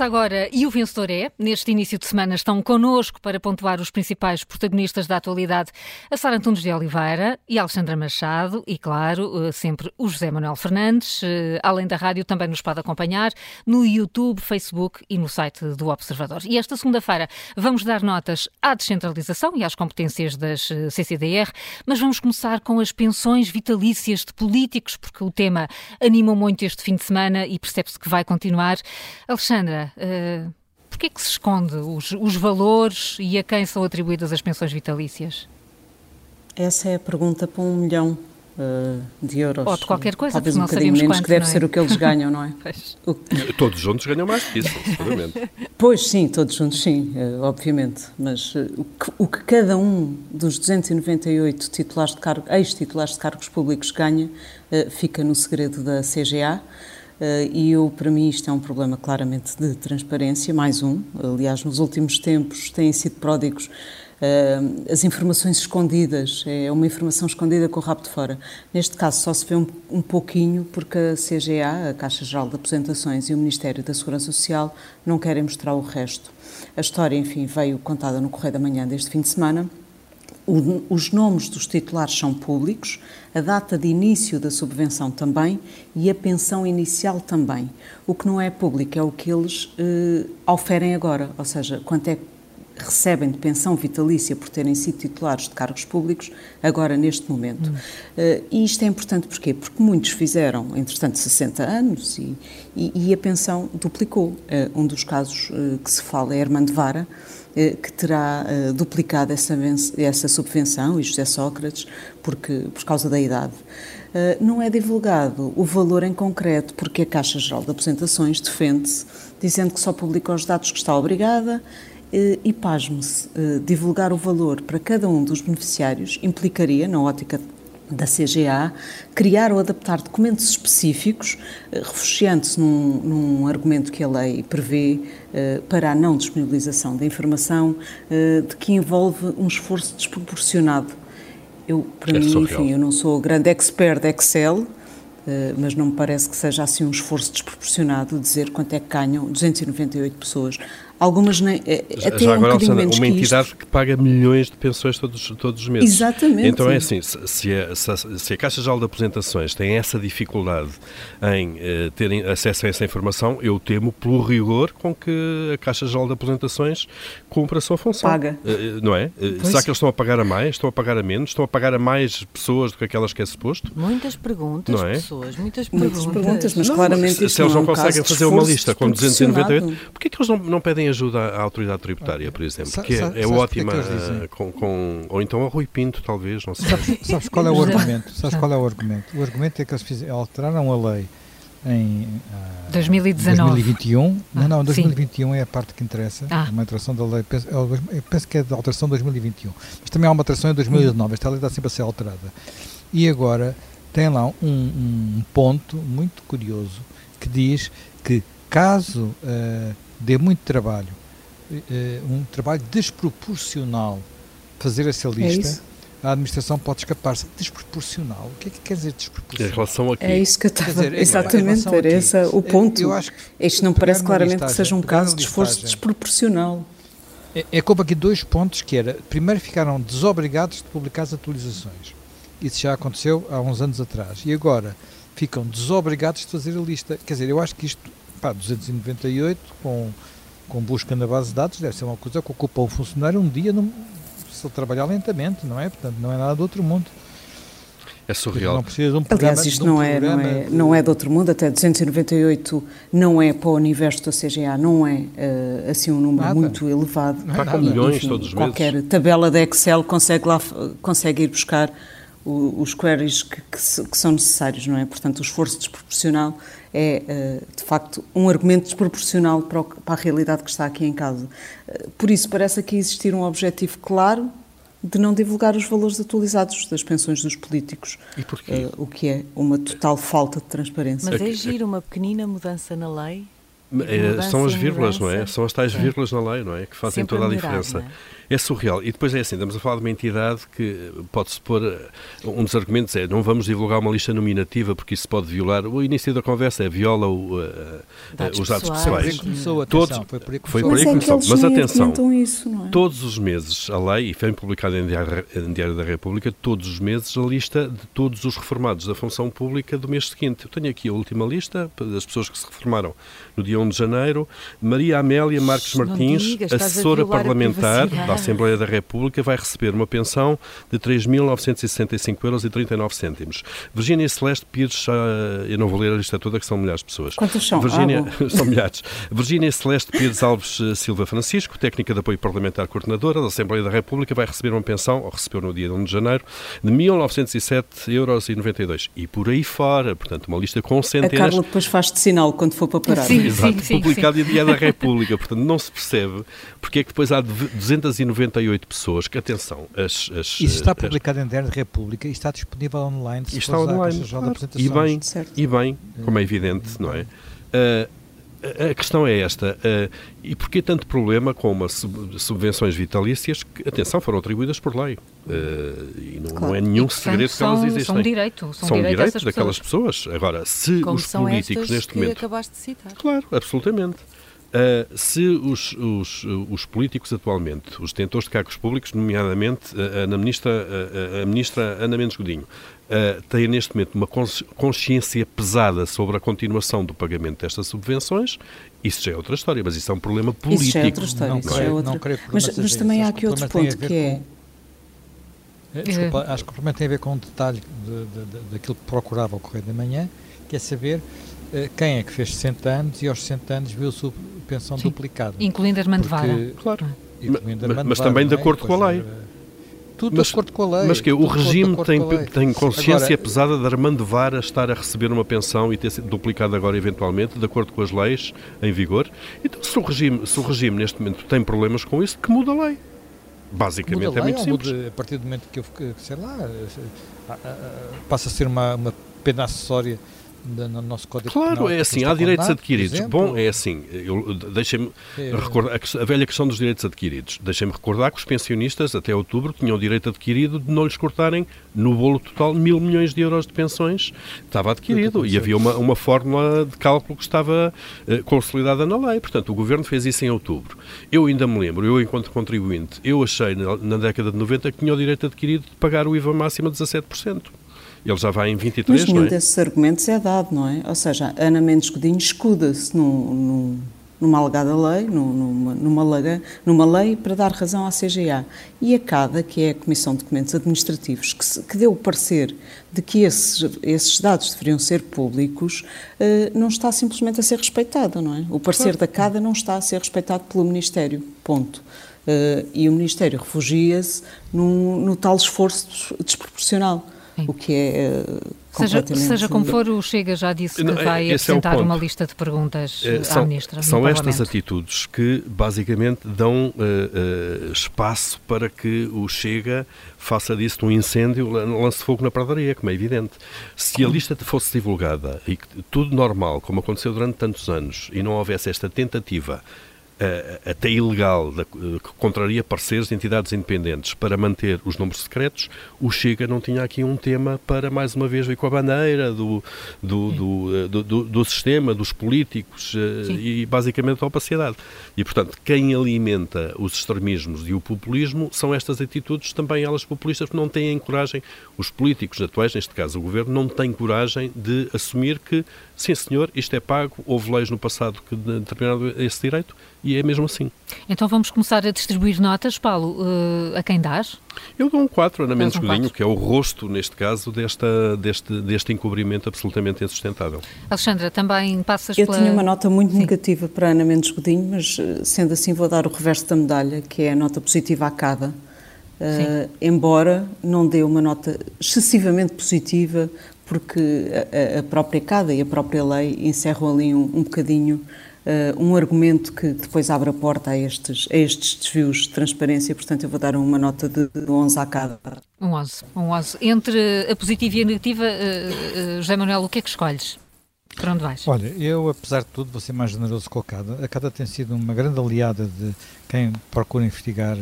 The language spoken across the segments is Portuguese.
Começa agora e o vencedor é. Neste início de semana estão connosco para pontuar os principais protagonistas da atualidade a Sara Antunes de Oliveira e a Alexandra Machado e, claro, eh, sempre o José Manuel Fernandes. Eh, além da rádio, também nos pode acompanhar no YouTube, Facebook e no site do Observador. E esta segunda-feira vamos dar notas à descentralização e às competências das eh, CCDR, mas vamos começar com as pensões vitalícias de políticos, porque o tema anima muito este fim de semana e percebe-se que vai continuar. Alexandra, uh, porquê é que se esconde os, os valores e a quem são atribuídas as pensões vitalícias? Essa é a pergunta para um milhão uh, de euros. Ou de qualquer coisa, Talvez um bocadinho menos, quanto, que deve é? ser o que eles ganham, não é? o... Todos juntos ganham mais que isso, seguramente. Pois sim, todos juntos sim, uh, obviamente. Mas uh, o, que, o, que, cada um dos 298 titulares de cargo, ex-titulares de cargos públicos ganha fica no segredo da CGA. Uh, e eu, para mim, isto é um problema claramente de transparência, mais um. Aliás, nos últimos tempos têm sido pródigos uh, as informações escondidas, é uma informação escondida com o rabo de fora. Neste caso, só se vê um, um pouquinho porque a CGA, a Caixa Geral de Aposentações e o Ministério da Segurança Social não querem mostrar o resto. A história, enfim, veio contada no Correio da Manhã deste fim de semana o, os nomes dos titulares são públicos, a data de início da subvenção também e a pensão inicial também. O que não é público é o que eles eh, oferem agora, ou seja, quanto é que recebem de pensão vitalícia por terem sido titulares de cargos públicos, agora neste momento. Hum. Uh, e isto é importante porquê? Porque muitos fizeram, entretanto, 60 anos e, e, e a pensão duplicou. Uh, um dos casos uh, que se fala é Armando Vara, que terá duplicado essa, essa subvenção, e José Sócrates, porque, por causa da idade. Não é divulgado o valor em concreto, porque a Caixa Geral de Apresentações defende-se, dizendo que só publica os dados que está obrigada, e pasme-se, divulgar o valor para cada um dos beneficiários implicaria, na ótica da CGA criar ou adaptar documentos específicos, eh, refugiando-se num, num, argumento que a lei prevê para a não disponibilização da informação, de que envolve um esforço desproporcionado. Eu, para é mim, surreal. enfim, eu não sou grande expert de Excel, Uh, mas não me parece que seja assim um esforço desproporcionado dizer quanto é que ganham 298 pessoas. Algumas nem. Eh, até Já agora, um Alexandra, uma entidade que, que, paga milhões de pensões todos, todos os meses. Exatamente. Então é assim: se a, se a Caixa Geral de Apresentações tem essa dificuldade em uh, terem acesso a essa informação, eu temo pelo rigor com que a Caixa Geral de Apresentações cumpre a sua função. Paga. Uh, não é? Pois. Será que eles estão a pagar a mais? Estão a pagar a menos? Estão a pagar a mais pessoas do que aquelas que é suposto? Muitas perguntas, não é? pessoas, muitas perguntas. Muitas perguntas, mas não, claramente. Mas se eles não, não é conseguem fazer uma lista com 298, porquê é que eles não, não pedem ajuda à autoridade? tributária, por exemplo, que é, é ótima, é com, com, ou então a Rui Pinto, talvez, não sei. Sabes, sabes qual é o argumento? Sabes qual é o argumento? O argumento é que eles fizeram, alteraram a lei em uh, 2019. 2021. Ah, não, não, 2021 sim. é a parte que interessa. Ah. Uma alteração da lei, penso, eu penso que é da alteração de 2021. Mas também há uma alteração em 2019. Esta lei está sempre a ser alterada. E agora tem lá um, um ponto muito curioso que diz que caso uh, dê muito trabalho uh, um trabalho desproporcional fazer essa é lista. É a administração pode escapar-se. Desproporcional. O que é que quer dizer desproporcional? Em relação a quê? É isso que eu estava dizer, Exatamente, era esse o ponto. Eu acho que Isto não parece claramente que seja um caso de esforço desproporcional. É, é como aqui dois pontos que era, primeiro ficaram desobrigados de publicar as atualizações. Isso já aconteceu há uns anos atrás. E agora ficam desobrigados de fazer a lista. Quer dizer, eu acho que isto, pá, 298 com com busca na base de dados deve ser uma coisa que ocupa o funcionário um dia num, se ele trabalhar lentamente, não é? Portanto, não é nada do outro mundo. É surreal. Não precisa de um programa, Aliás, isto um não, é, não, é, não é de outro mundo, até 298 não é para o universo da CGA, não é uh, assim um número nada. muito elevado. Está com milhões Enfim, todos os qualquer meses. tabela de Excel consegue, lá, consegue ir buscar os queries que, que, que, são necessários, não é? Portanto, o esforço desproporcional é, eh, de facto, um argumento desproporcional para, o, para, a realidade que está aqui em casa. Eh, por isso, parece aqui existir um objetivo claro de não divulgar os valores atualizados das pensões dos políticos. E porquê? Uh, o que é uma total falta de transparência. Mas é giro uma pequenina mudança na lei É, são as vírgulas, não é? São as tais vírgulas na lei, não é? Que fazem Sempre toda a, a diferença. É? é? surreal. E depois é assim, estamos a falar de uma entidade que pode-se pôr. Eh, um dos argumentos é não vamos divulgar uma lista nominativa porque isso pode violar. O início da conversa é viola o, uh, dados os dados pessoais. pessoais. Começou, Todos, foi por aí que começou. Foi por aí que começou. Mas atenção, isso, é? todos os meses a lei, e foi publicada em Diário, em Diário da República, todos os meses a lista de todos os reformados da função pública do mês seguinte. Eu tenho aqui a última lista das pessoas que se reformaram no dia 1 de janeiro, Maria Amélia Marques Martins, digas, assessora parlamentar da Assembleia da República, vai receber uma pensão de 3.965 euros e 39 cêntimos. Virgínia Celeste Pires, eu não vou ler a lista toda, que são milhares de pessoas. Quantos são? Virgínia, ah, são milhares. Virgínia Celeste Pires Alves eh, Silva Francisco, técnica de apoio parlamentar coordenadora da Assembleia da República, vai receber uma pensão, ou recebeu no dia 1 de janeiro, de 1.907 euros e 92. E por aí fora, portanto, uma lista com centenas... A Carla depois faz-te sinal quando for para parar. Sim, Exato, sim, publicado sim. em Dia da República. Portanto, não se percebe porque é que depois há 298 pessoas que, atenção, as... as Isso está publicado as... em Diário da República e está disponível online. Se está online, claro. e bem, e bem, como é evidente, não é? Uh, a questão é esta. Uh, e porquê tanto problema com uma subvenções vitalícias que, atenção, foram atribuídas por lei? Uh, e não, claro. não, é nenhum e, segredo que elas existem. São direito. São, são direitos daquelas pessoas. Agora, se Como os políticos neste momento. acabaste de citar. Claro, absolutamente. Uh, se os, os, os, políticos atualmente, os detentores de cargos públicos, nomeadamente a, a, ministra, a, a ministra Ana Mendes Godinho, uh, têm neste momento uma consciência pesada sobre a continuação do pagamento destas subvenções, isso já é outra história, mas isso é um problema político. Isso já é outra história, não, isso é outra. Não mas, mas também há aqui outro ponto que é... Eh, desculpa, acho que o problema tem a ver com um detalhe de, de, de, daquilo que procurava o Correio da Manhã, que é saber eh, quem é que fez 60 anos e aos 60 anos viu a sua pensão Sim, duplicada. Incluindo Armando Vara. Claro. Incluindo mas, mas também de é? acordo com a lei. Tudo mas, de acordo com a lei. Mas que o regime tem, tem consciência agora, pesada de Armando Vara estar a receber uma pensão e ter sido duplicada agora eventualmente, de acordo com as leis em vigor. Então, se o regime, se o regime neste momento tem problemas com isso, que muda a lei. Basicamente muda a lei, é muito simples. Muda, a partir do momento que eu, sei lá, eh, eh, passa a ser uma, uma pena acessória no nosso Código Claro, Penal, é assim, há direitos adquiridos. Bom, é assim, deixem-me é, recordar a velha questão dos direitos adquiridos. Deixem-me recordar que os pensionistas até outubro tinham o direito adquirido de não lhes cortarem no bolo total mil milhões de euros de pensões. Estava adquirido e havia uma, uma fórmula de cálculo que estava uh, consolidada na lei. Portanto, o Governo fez isso em outubro. Eu ainda me lembro, eu enquanto contribuinte, eu achei na, na década de 90 que tinha o direito adquirido de pagar o IVA máximo a 17%. Ele já vai em 23, Mas nenhum não é? desses argumentos é dado, não é? Ou seja, Ana Mendes Godinho escuda-se num, numa alegada lei, numa, numa, lei, numa lei para dar razão à CGA. E a CADA, que é a Comissão de Documentos Administrativos, que, se, que deu o parecer de que esses, esses dados deveriam ser públicos, uh, não está simplesmente a ser respeitada, não é? O parecer claro. da CADA não está a ser respeitado pelo Ministério, ponto. Uh, e o Ministério refugia-se no, no tal esforço desproporcional. Sim. o que é uh, Seja, seja como for, o Chega já disse que Não, vai é apresentar é uma lista de perguntas é, são, à Ministra. São estas atitudes que basicamente dão uh, uh, espaço para que o Chega faça disso um incêndio, lance fogo na pradaria, como é evidente. Se a lista fosse divulgada e tudo normal, como aconteceu durante tantos anos, e não houvesse esta tentativa até ilegal, que contraria pareceres de entidades independentes para manter os números secretos, o Chega não tinha aqui um tema para, mais uma vez, vir com a bandeira do, do, do, do, do sistema, dos políticos eh, Sim. e, basicamente, a opacidade. E, portanto, quem alimenta os extremismos e o populismo são estas atitudes, também elas populistas, que não têm coragem, os políticos atuais, neste caso o Governo, não têm coragem de assumir que, sim senhor, isto é pago, houve leis no passado que determinaram esse direito e é mesmo assim. Então vamos começar a distribuir notas, Paulo, uh, a quem dás? Eu dou um 4, Ana Mendes Godinho, que é o rosto, neste caso, desta, deste, deste encobrimento absolutamente insustentável. Alexandra, também passas Eu pela... tinha uma nota muito Sim. negativa para Ana Mendes Godinho, mas eh, sendo assim vou dar o reverso da medalha, que é a nota positiva à CADA. Uh, embora não dê uma nota excessivamente positiva, porque a, a, própria CADA e a própria lei encerram ali um, um bocadinho uh, um argumento que depois abre a porta a estes, a estes desvios de transparência, portanto eu vou dar uma nota de, de 11 a cada. Um 11, um 11. Entre a positiva e a negativa, uh, uh, José Manuel, o que é que escolhes? Para onde vais? Olha, eu, apesar de tudo, vou ser mais generoso com a CADA. A CADA tem sido uma grande aliada de quem procura investigar uh,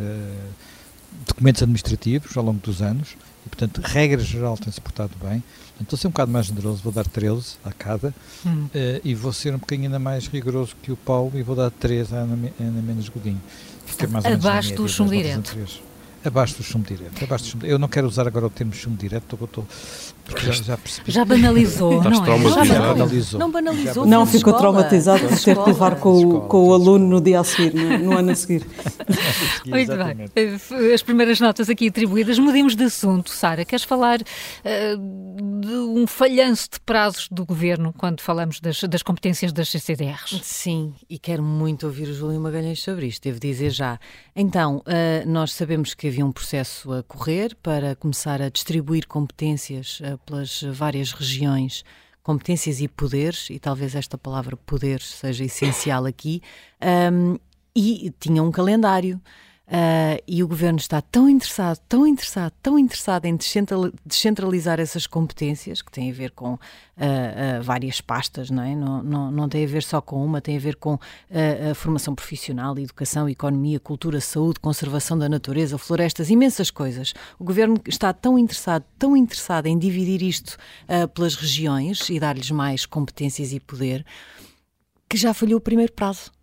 documentos administrativos ao longo dos anos e, portanto, regra geral tem-se portado bem. Então, estou a ser um bocado mais generoso, vou dar 13 a cada hum. uh, e vou ser um bocadinho ainda mais rigoroso que o Paulo e vou dar 3 a Ana, Ana Menos Godinho. Fica mais Abaixo do chumbo direto. Abaixo do chumbo direto. Abaixo do chumbo, eu não quero usar agora o termo chumbo direto, estou, estou, porque já, já percebi. Já banalizou, não é? Já banalizou. Não banalizou. Não, ficou escola. traumatizado por ter que levar com, o, com o aluno no dia a seguir, no, no ano a seguir. Muito bem. Eh, as primeiras notas aqui atribuídas. Mudemos de assunto, Sara. Queres falar uh, de um falhanço de prazos do governo quando falamos das, das competências das CCDRs? Sim, e quero muito ouvir o Júlio Magalhães sobre isto, devo dizer já. Então, uh, nós sabemos que havia um processo a correr para começar a distribuir competências uh, pelas várias regiões competências e poderes, e talvez esta palavra poder seja essencial aqui, um, e tinha um calendário. Uh, e o governo está tão interessado, tão interessado, tão interessado em descentralizar essas competências, que têm a ver com uh, uh, várias pastas, não é? Não, não, não tem a ver só com uma, tem a ver com a formação profissional, educação, economia, cultura, saúde, conservação da natureza, florestas, imensas coisas. O governo está tão interessado, tão interessado em dividir isto pelas regiões e dar-lhes mais competências e poder, que já falhou o primeiro prazo.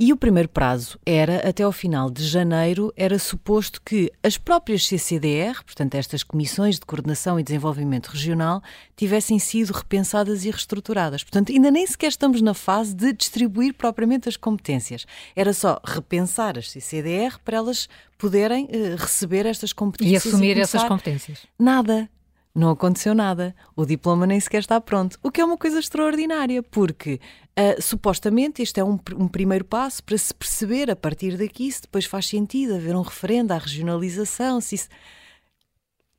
E o primeiro prazo era, até ao final de janeiro, era suposto que as próprias CCDR, portanto estas Comissões de Coordenação e Desenvolvimento Regional, tivessem sido repensadas e reestruturadas. Portanto, ainda nem sequer estamos na fase de distribuir propriamente as competências. Era só repensar as CCDR para elas poderem uh, receber estas competências. E assumir e essas competências. Nada não aconteceu nada. O diploma nem sequer está pronto. O que é uma coisa extraordinária, porque uh, supostamente este é um, um, primeiro passo para se perceber a partir daqui se depois faz sentido haver um referendo à regionalização. Se isso...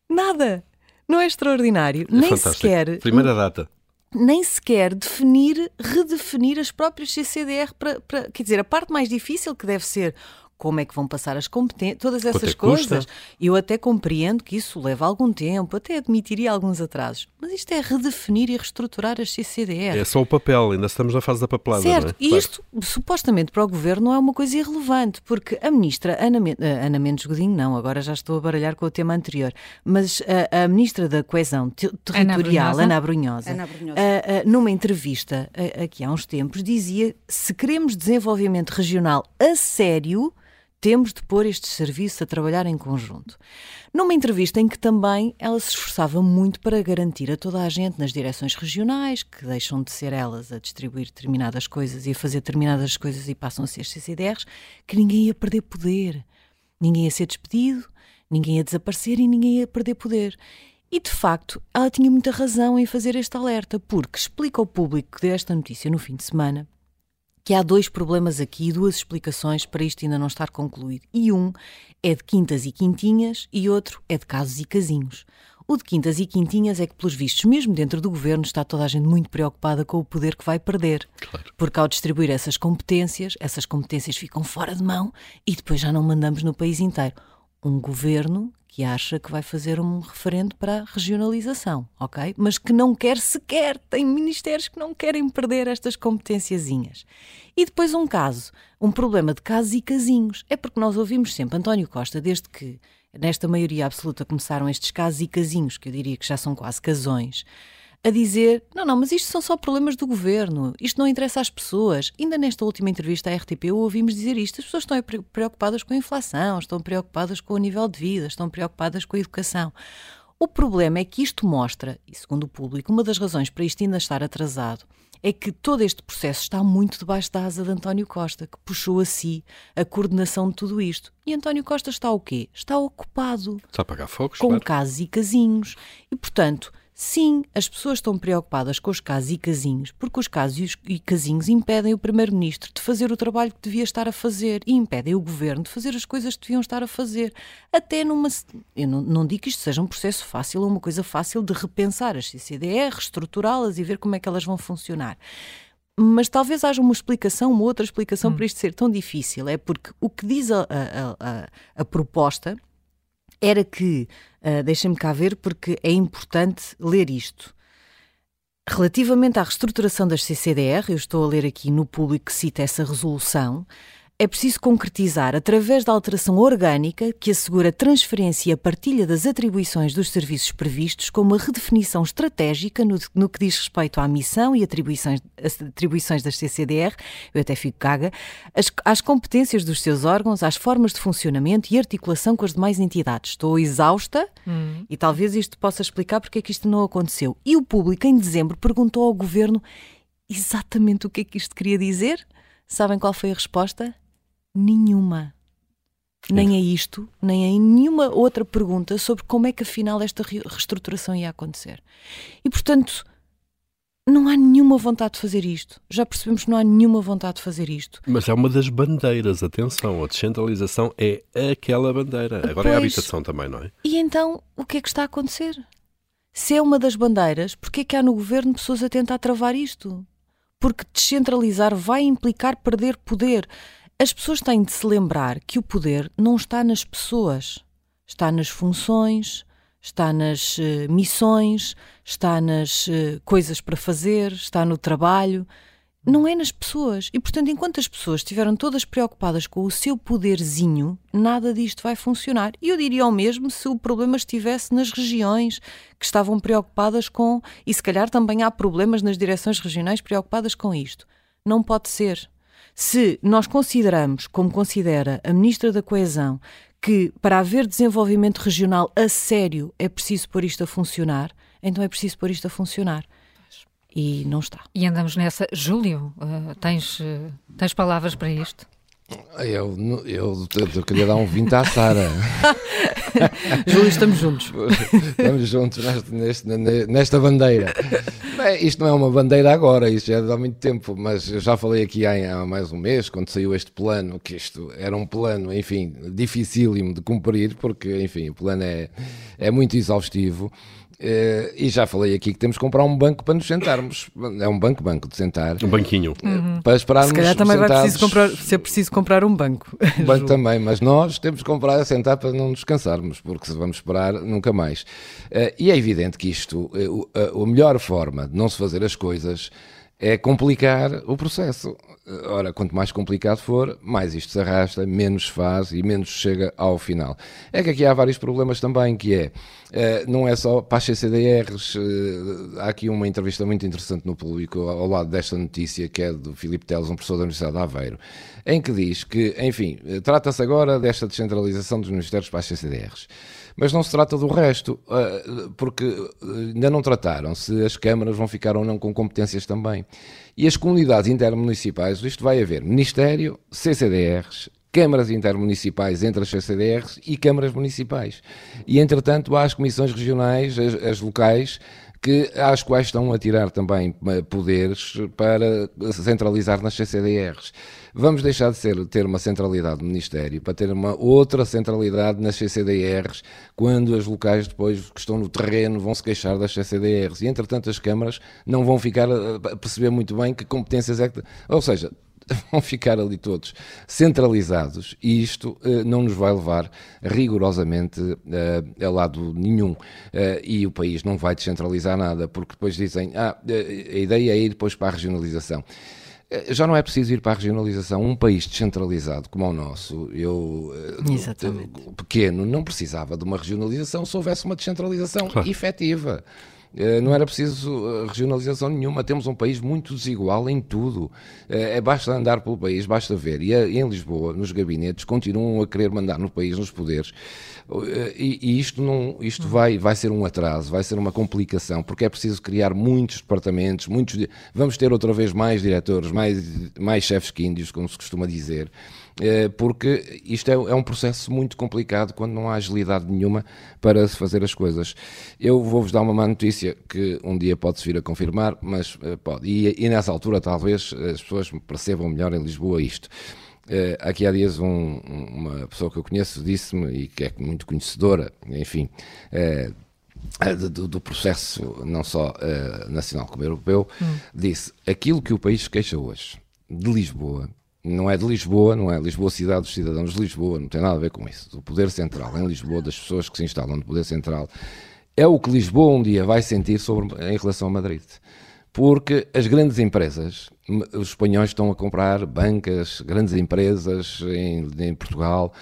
Nada! Não é extraordinário. É nem fantástico. sequer. Primeira data nem sequer definir, redefinir as próprias CCDR para, para, quer dizer, a parte mais difícil que deve ser como é que vão passar as competências, todas essas coisas. Eu até compreendo que isso leva algum tempo, até admitiria alguns atrasos. Mas isto é redefinir e reestruturar as CCDR. É só o papel, ainda estamos na fase da papelada. Certo, é? e claro. isto supostamente para o governo não é uma coisa irrelevante, porque a ministra Ana, eh, Ana Mendes Godinho, não, agora já estou a baralhar com o tema anterior, mas a, a ministra da Coesão Territorial, Ana Brunhosa, Ana Brunhosa. A, a, numa entrevista aqui há uns tempos, dizia se queremos desenvolvimento regional a sério temos de pôr estes serviços a trabalhar em conjunto. Numa entrevista em que também ela se esforçava muito para garantir a toda a gente nas direções regionais, que deixam de ser elas a distribuir determinadas coisas e a fazer determinadas coisas e passam a ser CCDRs, que ninguém ia perder poder, ninguém ia ser despedido, ninguém ia desaparecer e ninguém ia perder poder. E de facto, ela tinha muita razão em fazer este alerta, porque explica ao público que deu esta notícia no fim de semana que há dois problemas aqui, duas explicações para isto ainda não estar concluído. E um é de quintas e quintinhas e outro é de casos e casinhos. O de quintas e quintinhas é que, pelos vistos, mesmo dentro do governo, está toda a gente muito preocupada com o poder que vai perder. Claro. Porque ao distribuir essas competências, essas competências ficam fora de mão e depois já não mandamos no país inteiro. Um governo que acha que vai fazer um referendo para a regionalização, ok? Mas que não quer sequer, tem ministérios que não querem perder estas competênciazinhas. E depois um caso, um problema de casos e casinhos. É porque nós ouvimos sempre António Costa, desde que nesta maioria absoluta começaram estes casos e casinhos, que eu diria que já são quase casões, a dizer: não, não, mas isto são só problemas do governo, isto não interessa às pessoas. Ainda nesta última entrevista à RTP ouvimos dizer isto: as pessoas estão preocupadas com a inflação, estão preocupadas com o nível de vida, estão preocupadas com a educação. O problema é que isto mostra, e segundo o público, uma das razões para isto ainda estar atrasado é que todo este processo está muito debaixo da asa de António Costa, que puxou a si a coordenação de tudo isto. E António Costa está o quê? Está ocupado. Está a pagar fogos, Com claro. casos e casinhos. E, portanto, Sim, as pessoas estão preocupadas com os casos e casinhos, porque os casos e casinhos impedem o Primeiro-Ministro de fazer o trabalho que devia estar a fazer e impedem o Governo de fazer as coisas que deviam estar a fazer. Até numa. Eu não, não digo que isto seja um processo fácil ou uma coisa fácil de repensar as CCDR, reestruturá-las e ver como é que elas vão funcionar. Mas talvez haja uma explicação, uma outra explicação hum. para isto ser tão difícil. É porque o que diz a, a, a, a proposta era que, uh, deixem-me cá ver, porque é importante ler isto. Relativamente à reestruturação das CCDR, eu estou a ler aqui no público que cita essa resolução, é preciso concretizar através da alteração orgânica que assegura a transferência e a partilha das atribuições dos serviços previstos com uma redefinição estratégica no, no que diz respeito à missão e atribuições, atribuições das CCDR, eu até fico caga, as, às competências dos seus órgãos, às formas de funcionamento e articulação com as demais entidades. Estou exausta hum. e talvez isto possa explicar porque é que isto não aconteceu. E o público, em dezembro, perguntou ao governo exatamente o que é que isto queria dizer. Sabem qual foi a resposta? Nenhuma. Nem a isto, nem a nenhuma outra pergunta sobre como é que afinal esta reestruturação ia acontecer. E portanto, não há nenhuma vontade de fazer isto. Já percebemos que não há nenhuma vontade de fazer isto. Mas é uma das bandeiras, atenção, a descentralização é aquela bandeira. Agora pois, é a habitação também, não é? E então, o que é que está a acontecer? Se é uma das bandeiras, porquê é que há no governo pessoas a tentar travar isto? Porque descentralizar vai implicar perder poder. As pessoas têm de se lembrar que o poder não está nas pessoas, está nas funções, está nas uh, missões, está nas uh, coisas para fazer, está no trabalho. Não é nas pessoas. E, portanto, enquanto as pessoas estiveram todas preocupadas com o seu poderzinho, nada disto vai funcionar. E eu diria o mesmo se o problema estivesse nas regiões que estavam preocupadas com. E se calhar também há problemas nas direções regionais preocupadas com isto. Não pode ser. Se nós consideramos, como considera a Ministra da Coesão, que para haver desenvolvimento regional a sério é preciso pôr isto a funcionar, então é preciso pôr isto a funcionar. E não está. E andamos nessa. Júlio, uh, tens, uh, tens palavras para isto? Eu, eu, eu, queria dar um 20 à Sara. Júlio, estamos juntos. Estamos juntos nesta, nesta bandeira. Bem, isto não é uma bandeira agora, isto já é há muito tempo, mas eu já falei aqui há, há mais um mês, quando saiu este plano, que isto era um plano, enfim, dificílimo de cumprir, porque, enfim, o plano é, é muito exaustivo. Uh, e já falei aqui que temos que comprar um banco para nos sentarmos. É um banco, banco de sentar. Um banquinho. Uhum. Para esperarmos. Se calhar também sentados. vai preciso comprar, ser preciso comprar um banco. Um banco também, mas nós temos que comprar a sentar para não nos cansarmos, porque se vamos esperar, nunca mais. Uh, e é evidente que isto, uh, a melhor forma de não se fazer as coisas é complicar o processo. Ora, quanto mais complicado for, mais isto se arrasta, menos faz e menos chega ao final. É que aqui há vários problemas também, que é, eh, não é só para as CCDRs, eh, há aqui uma entrevista muito interessante no público ao lado desta notícia, que é do Filipe Teles, um professor da Universidade de Aveiro, em que diz que, enfim, eh, trata-se agora desta descentralização dos ministérios para as CCDRs. Mas não se trata do resto, porque ainda não trataram se as câmaras vão ficar ou não com competências também. E as comunidades intermunicipais, isto vai haver Ministério, CCDRs, câmaras intermunicipais entre as CCDRs e câmaras municipais. E, entretanto, há as comissões regionais, as, as locais, que, às quais estão a tirar também eh, poderes para centralizar nas CCDRs. Vamos deixar de ser, ter uma centralidade no Ministério para ter uma outra centralidade nas CCDRs, quando as locais depois que estão no terreno vão se queixar das CCDRs. E, entretanto, as câmaras não vão ficar a perceber muito bem que competências é que. Ou seja, vão ficar ali todos centralizados e isto uh, não nos vai levar rigorosamente uh, a lado nenhum. Uh, e o país não vai descentralizar nada, porque depois dizem, ah, a ideia é ir depois para a regionalização já não é preciso ir para a regionalização. Um país descentralizado como o nosso, eu, Exatamente. pequeno, não precisava de uma regionalização se houvesse uma descentralização claro. efetiva. Eh, não era preciso eh, regionalização nenhuma. Temos um país muito desigual em tudo. Eh, é basta andar pelo país, basta ver. E em Lisboa, nos gabinetes, continuam a querer mandar no país, nos poderes. E, e isto, não, isto vai, vai ser um atraso, vai ser uma complicação, porque é preciso criar muitos departamentos, muitos. Vamos ter outra vez mais diretores, mais, mais chefes que índios, como se costuma dizer. Eh, porque isto é, é, um processo muito complicado quando não há agilidade nenhuma para se fazer as coisas. Eu vou-vos dar uma má notícia que um dia pode-se vir a confirmar, mas uh, pode. E, e, nessa altura talvez as pessoas percebam melhor em Lisboa isto. Uh, aqui há dias um, uma pessoa que eu conheço disse-me, e que é muito conhecedora, enfim, do, do, processo não só nacional como europeu, hum. disse aquilo que o país queixa hoje de Lisboa não é de Lisboa, não é Lisboa cidade dos cidadãos de Lisboa, não tem nada a ver com isso. O poder central em Lisboa, das pessoas que se instalam no poder central, é o que Lisboa um dia vai sentir sobre, em relação a Madrid. porque as grandes empresas, os espanhóis estão a comprar bancas, grandes empresas em, em, Portugal.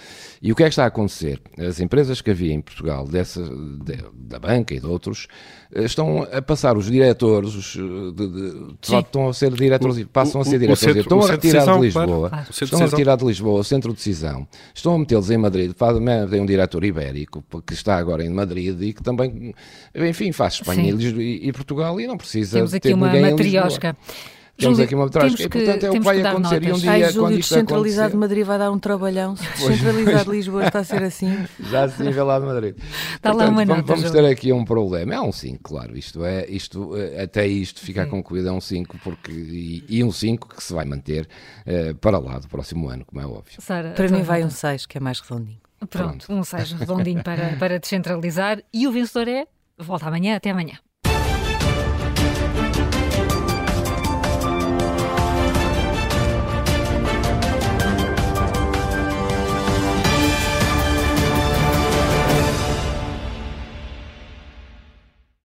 E o que é que está a acontecer? As empresas que havia em Portugal, dessa, de, da banca e de outros, eh, estão a passar os diretores, os, de, de, estão a ser diretores, passam a ser diretores, centro, estão a retirar de, de Lisboa, claro. estão a retirar de Lisboa o centro de decisão, estão a metê-los em Madrid, tem um diretor ibérico que está agora em Madrid e que também, enfim, faz Espanha e, e, Portugal e não precisa Temos aqui uma matriosca. Temos aqui uma trás. E, portanto, é o que vai acontecer. E um dia, Ai, Júlio, descentralizado de Madrid vai dar um trabalhão. Descentralizado de Lisboa está a ser assim. Já se vê lá de Madrid. Está portanto, lá uma nota, vamos, ter aqui um problema. É um 5, claro. Isto é, isto, eh, até isto ficar Sim. concluído é um 5, porque, e, e, um 5 que se vai manter uh, para lá do próximo ano, como é óbvio. Sara, para mim vai um 6, que é mais redondinho. Pronto, Pronto. um 6 redondinho para, para descentralizar. E o vencedor é? Volta amanhã. Até amanhã.